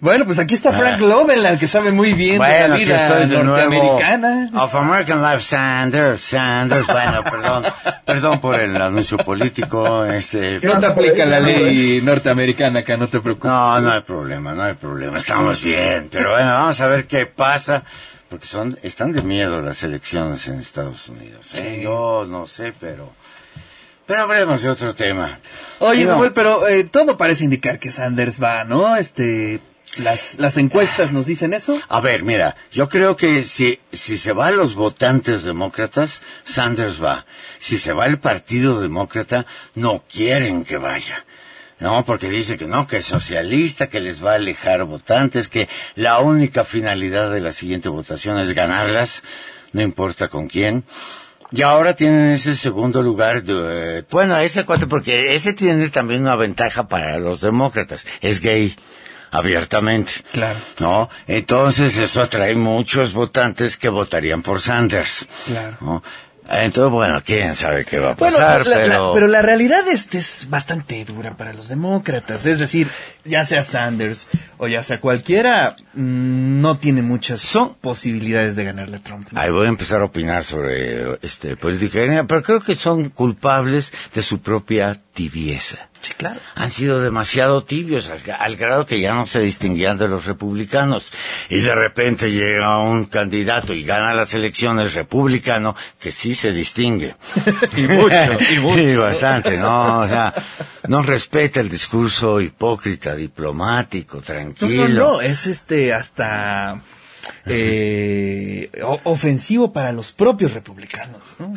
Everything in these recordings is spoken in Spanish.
Bueno, pues aquí está Frank Loveland, que sabe muy bien de la vida norteamericana. Of American Life, Sanders, Sanders. Bueno, perdón, perdón por el anuncio político. Este, no te aplica la ley norteamericana acá, no te preocupes. No, no hay problema, no hay problema. Estamos bien. Pero bueno, vamos a ver qué pasa. Porque son, están de miedo las elecciones en Estados Unidos. ¿eh? Yo no sé, pero... Pero hablemos de otro tema. Oye, Samuel, pero eh, todo parece indicar que Sanders va, ¿no? Este, las, las encuestas nos dicen eso. A ver, mira, yo creo que si, si se va a los votantes demócratas, Sanders va. Si se va el Partido Demócrata, no quieren que vaya. No, porque dice que no, que es socialista, que les va a alejar votantes, que la única finalidad de la siguiente votación es ganarlas, no importa con quién. Y ahora tienen ese segundo lugar, de, bueno, ese cuate, porque ese tiene también una ventaja para los demócratas, es gay abiertamente. Claro. ¿No? Entonces eso atrae muchos votantes que votarían por Sanders. Claro. ¿no? Entonces, bueno, quién sabe qué va a pasar, la, pero... pero la realidad este es bastante dura para los demócratas. Es decir, ya sea Sanders o ya sea cualquiera, mm, no tiene muchas Son... posibilidades de ganarle a Trump. Ahí voy a empezar a opinar sobre este política, pero creo que son culpables de su propia tibieza. Sí, claro. Han sido demasiado tibios al, al, grado que ya no se distinguían de los republicanos. Y de repente llega un candidato y gana las elecciones republicano que sí se distingue. y mucho, y mucho. Y bastante, ¿no? O sea, no respeta el discurso hipócrita, diplomático, tranquilo. No, no, no, es este hasta eh, ofensivo para los propios republicanos. ¿no?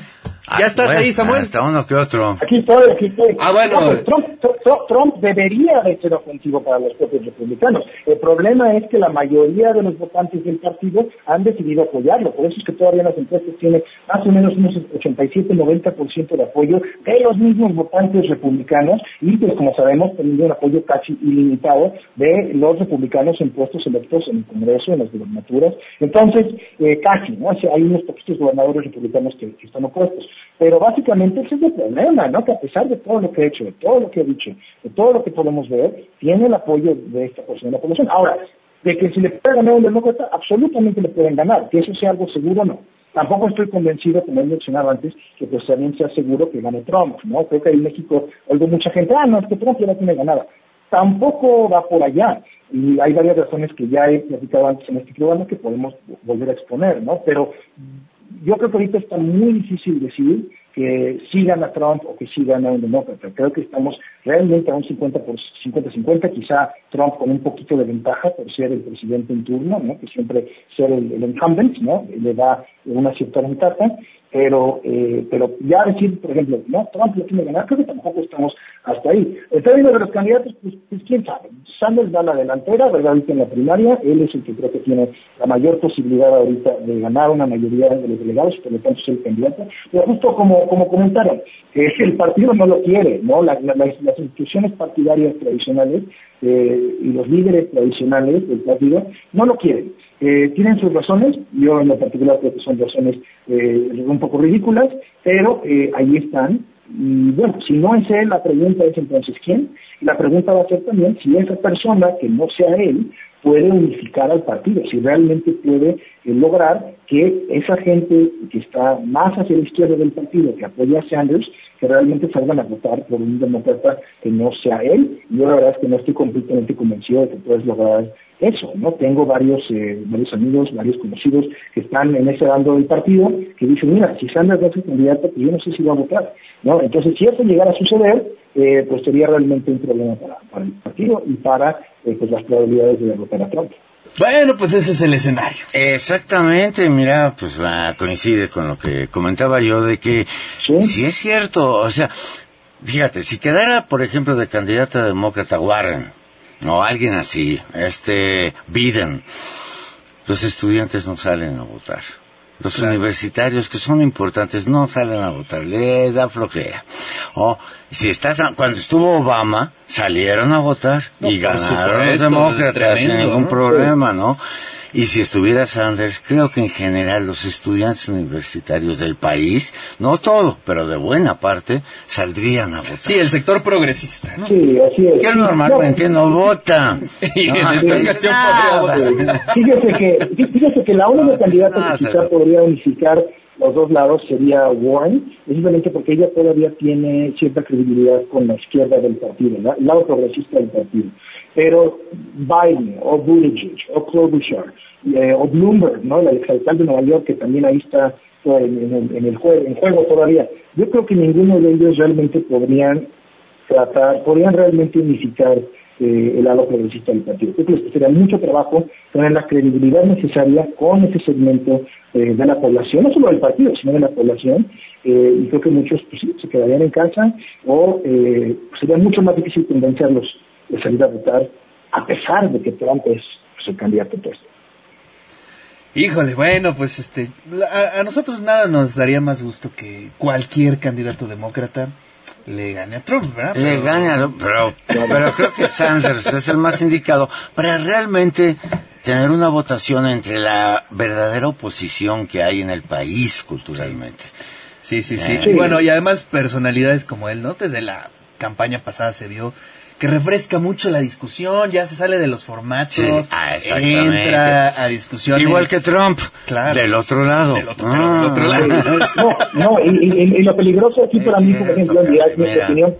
Ah, ¿Ya estás bueno, ahí, Samuel? Hasta uno que otro. Aquí estoy, aquí estoy. Ah, bueno. Trump, Trump, Trump, debería de ser ofensivo para los propios republicanos. El problema es que la mayoría de los votantes del partido han decidido apoyarlo. Por eso es que todavía las encuestas tienen más o menos unos 87-90% de apoyo de los mismos votantes republicanos y, pues como sabemos, teniendo un apoyo casi ilimitado de los republicanos en puestos electos en el Congreso, en las gubernaturas. Entonces, eh, casi, ¿no? Hay unos poquitos gobernadores republicanos que, están opuestos. Pero básicamente ese es el problema, ¿no? Que a pesar de todo lo que he hecho, de todo lo que he dicho, de todo lo que podemos ver, tiene el apoyo de esta porción de la población. Ahora, de que si le puede ganar un demócrata, absolutamente le pueden ganar, que eso sea algo seguro no. Tampoco estoy convencido, como he mencionado antes, que pues también sea seguro que gane Trump, ¿no? Creo que en México oigo mucha gente, ah, no, es que Trump ya la tiene ganada. Tampoco va por allá. Y hay varias razones que ya he platicado antes en este programa que podemos volver a exponer, ¿no? Pero yo creo que ahorita está muy difícil decir que sí gana Trump o que sí gana un demócrata. Creo que estamos realmente a un 50 por 50-50, quizá Trump con un poquito de ventaja por ser el presidente en turno, ¿no? que siempre ser el, el incumbent, ¿no? le da una cierta ventaja, pero eh, pero ya decir, por ejemplo, no, Trump lo tiene que ganar, creo que tampoco estamos hasta ahí. En términos de los candidatos, pues, pues quién sabe. Sanders da la delantera, ¿verdad? Ahorita en la primaria, él es el que creo que tiene la mayor posibilidad ahorita de ganar una mayoría de los delegados, por lo tanto es el candidato. Pero justo como, como comentaron, que el partido no lo quiere, ¿no? La, la, las, las, instituciones partidarias tradicionales eh, y los líderes tradicionales del partido no lo quieren. Eh, tienen sus razones, yo en lo particular creo que son razones eh, un poco ridículas, pero eh, ahí están. Y bueno, si no es él, la pregunta es entonces quién. La pregunta va a ser también si esa persona, que no sea él, puede unificar al partido, si realmente puede eh, lograr que esa gente que está más hacia la izquierda del partido, que apoya a Sanders, que realmente salgan a votar por un demócrata que no sea él. Yo la verdad es que no estoy completamente convencido de que puedes lograr eso, ¿no? Tengo varios, eh, varios amigos, varios conocidos que están en ese bando del partido que dicen, mira, si Sanders va a ser candidato, pues yo no sé si va a votar, ¿no? Entonces, si eso llegara a suceder, eh, pues sería realmente un problema para, para el partido y para eh, pues las probabilidades de derrotar a Trump. Bueno, pues ese es el escenario. Exactamente, mira, pues va, coincide con lo que comentaba yo de que ¿Sí? si es cierto, o sea, fíjate, si quedara, por ejemplo, de candidata demócrata Warren, o alguien así, este Biden, los estudiantes no salen a votar. Los claro. universitarios que son importantes no salen a votar, les da flojera. O si estás, a, cuando estuvo Obama, salieron a votar no, y ganaron supuesto, los demócratas tremendo, sin ningún ¿no? problema, ¿no? Y si estuviera Sanders, creo que en general los estudiantes universitarios del país, no todo, pero de buena parte, saldrían a votar. Sí, el sector progresista, ¿no? Sí, así es. Que normalmente no vota. Y en No, esta ocasión podría votar. Fíjese que, fíjese que la única candidata no, que quizá podría unificar los dos lados sería Warren, precisamente porque ella todavía tiene cierta credibilidad con la izquierda del partido, ¿no? el lado progresista del partido. Pero Biden o Buttigieg o Klobuchar eh, o ¿no? el exalcalde de Nueva York que también ahí está eh, en, en en el juego, en juego todavía, yo creo que ninguno de ellos realmente podrían tratar, podrían realmente unificar eh, el ala progresista del partido. Creo que costaría mucho trabajo tener la credibilidad necesaria con ese segmento eh, de la población, no solo del partido, sino de la población, eh, y creo que muchos pues, se quedarían en casa o eh, sería mucho más difícil convencerlos de salir a votar, a pesar de que Trump es pues, el candidato puesto. Híjole, bueno, pues este, a, a nosotros nada nos daría más gusto que cualquier candidato demócrata le gane a Trump, ¿verdad? Le Pero- gane a- pero, pero creo que Sanders es el más indicado para realmente tener una votación entre la verdadera oposición que hay en el país culturalmente. Sí, sí, sí. Eh. Y bueno, y además personalidades como él, ¿no? Desde la campaña pasada se vio que refresca mucho la discusión, ya se sale de los formatos, Sí, ah, entra a discusiones. Igual que Trump, Claro. del otro lado. Del otro, pero del otro Ah. lado. No, no, y, y- y lo peligroso aquí Es para mí, por ejemplo, es mi opinión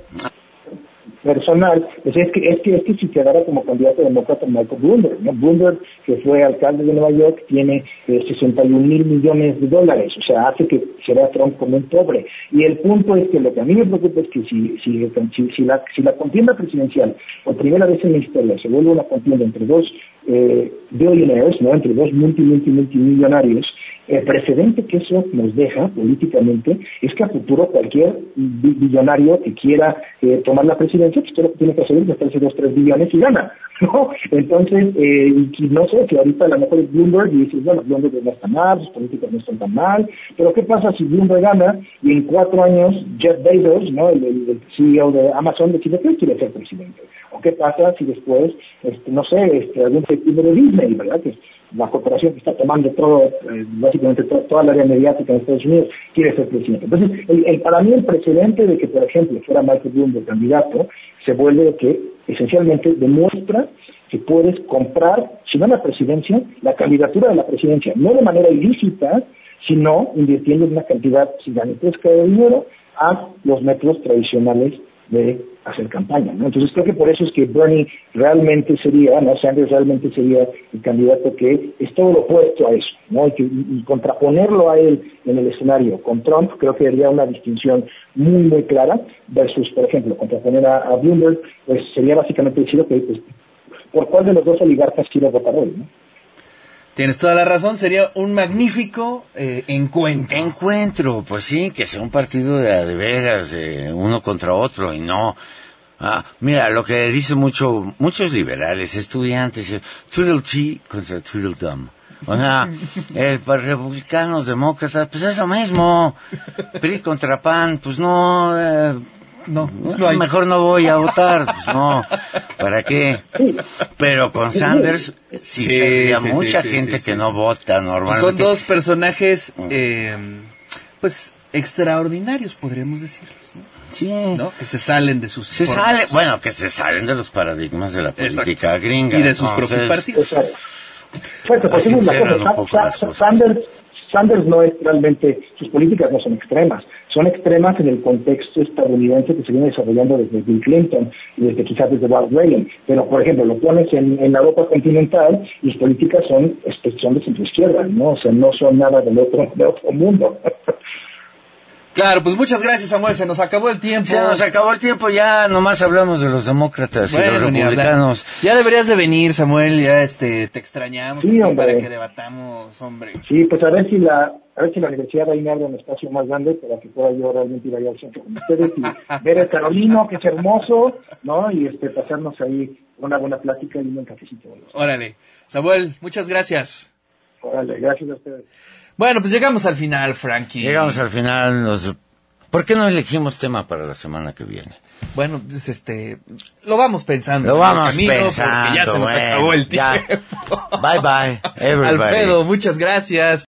personal, pues es que, es que, es que si quedara como candidato demócrata Michael Bloomberg, ¿no? Bloomberg, que fue alcalde de Nueva York, tiene eh, 61 mil millones de dólares, o sea, hace que se vea Trump como un pobre. Y el punto es que lo que a mí me preocupa es que si, si, si, si la, si la contienda presidencial, por primera vez en la historia, se vuelve una contienda entre dos eh, billionaires, ¿no? entre dos multi, multi, multimillonarios, el precedente que eso nos deja políticamente es que a futuro cualquier bi- billonario que quiera eh, tomar la presidencia, pues todo que tiene que hacer es gastarse dos, tres billones y gana, ¿no? Entonces, eh, y no sé, que ahorita a lo mejor es Bloomberg y dices, bueno, Bloomberg no está mal, sus políticas no están tan mal, pero ¿qué pasa si Bloomberg gana y en cuatro años Jeff Bezos, ¿no? El, CEO de Amazon decide que quiere ser presidente? ¿O qué pasa si después, este, no sé, este, algún ejecutivo de Disney, ¿verdad? Que la corporación que está tomando todo, eh, básicamente to- toda la área mediática en Estados Unidos, quiere ser presidente. Entonces, el, el- para mí el precedente de que, por ejemplo, fuera Michael Bloomberg candidato, se vuelve de que esencialmente demuestra que puedes comprar, si no la presidencia, la candidatura de la presidencia, no de manera ilícita, sino invirtiendo una cantidad gigantesca de dinero a los métodos tradicionales de hacer campaña, ¿no? Entonces creo que por eso es que Bernie realmente sería, ¿no? Sanders realmente sería el candidato que es todo lo opuesto a eso, ¿no? Y, que, y- contraponerlo a él en el escenario con Trump creo que haría una distinción muy, muy clara versus, por ejemplo, contraponer a, a Bloomberg, pues sería básicamente decir, ok, pues, ¿por cuál de los dos oligarcas quiero votar hoy, no? Tienes toda la razón, sería un magnífico eh, encuentro. Encuentro, pues sí, que sea un partido de, veras, de uno contra otro y no. Ah, mira, lo que dicen mucho, muchos liberales, estudiantes, eh, Tweedledee contra Tweedledum. O sea, el, para republicanos, demócratas, pues es lo mismo. PRI contra PAN, pues no, eh, No, no hay. mejor no voy a votar, pues no, ¿para qué? Pero con Sanders sí, Sí, sería sí, sí, mucha sí, gente sí, que sí, no vota Pues normalmente. son dos personajes, eh, pues, extraordinarios, podríamos decirlos, ¿no? Sí. ¿No? Que se salen de sus Se formas. sale, bueno, que se salen de los paradigmas de la Exacto. política gringa. Y de sus entonces, propios partidos. Exacto. Exacto, porque Así esa es la encierran cosa. un poco Sa- las Sa- cosas. Sanders, Sanders no es realmente, sus políticas no son extremas, son extremas en el contexto estadounidense que se viene desarrollando desde Bill Clinton y desde quizás desde Ronald Reagan. Pero, por ejemplo, lo pones en, en la Europa continental y sus políticas son, este, son de centro izquierda, ¿no? O sea, no son nada del otro, de otro mundo. Claro, pues muchas gracias, Samuel. Se nos acabó el tiempo. Se nos acabó el tiempo, ya nomás hablamos de los demócratas y los republicanos. Ya deberías de venir, Samuel. Ya este, te extrañamos Sí, para que debatamos, hombre. Sí, pues a ver si la, a ver si la universidad ahí me abre un espacio más grande para que pueda yo realmente ir allá al centro con ustedes y ver el Carolino, que es hermoso, ¿no? Y este, pasarnos ahí una buena plática y un cafecito. Órale. Samuel, muchas gracias. Órale, gracias a ustedes. Bueno, pues llegamos al final, Frankie. Llegamos al final, nos ¿Por qué no elegimos tema para la semana que viene? Bueno, pues este, lo vamos pensando. Lo vamos camino, pensando. Porque ya se nos bueno, acabó el ya. tiempo. Bye bye, everybody. Alfredo, muchas gracias.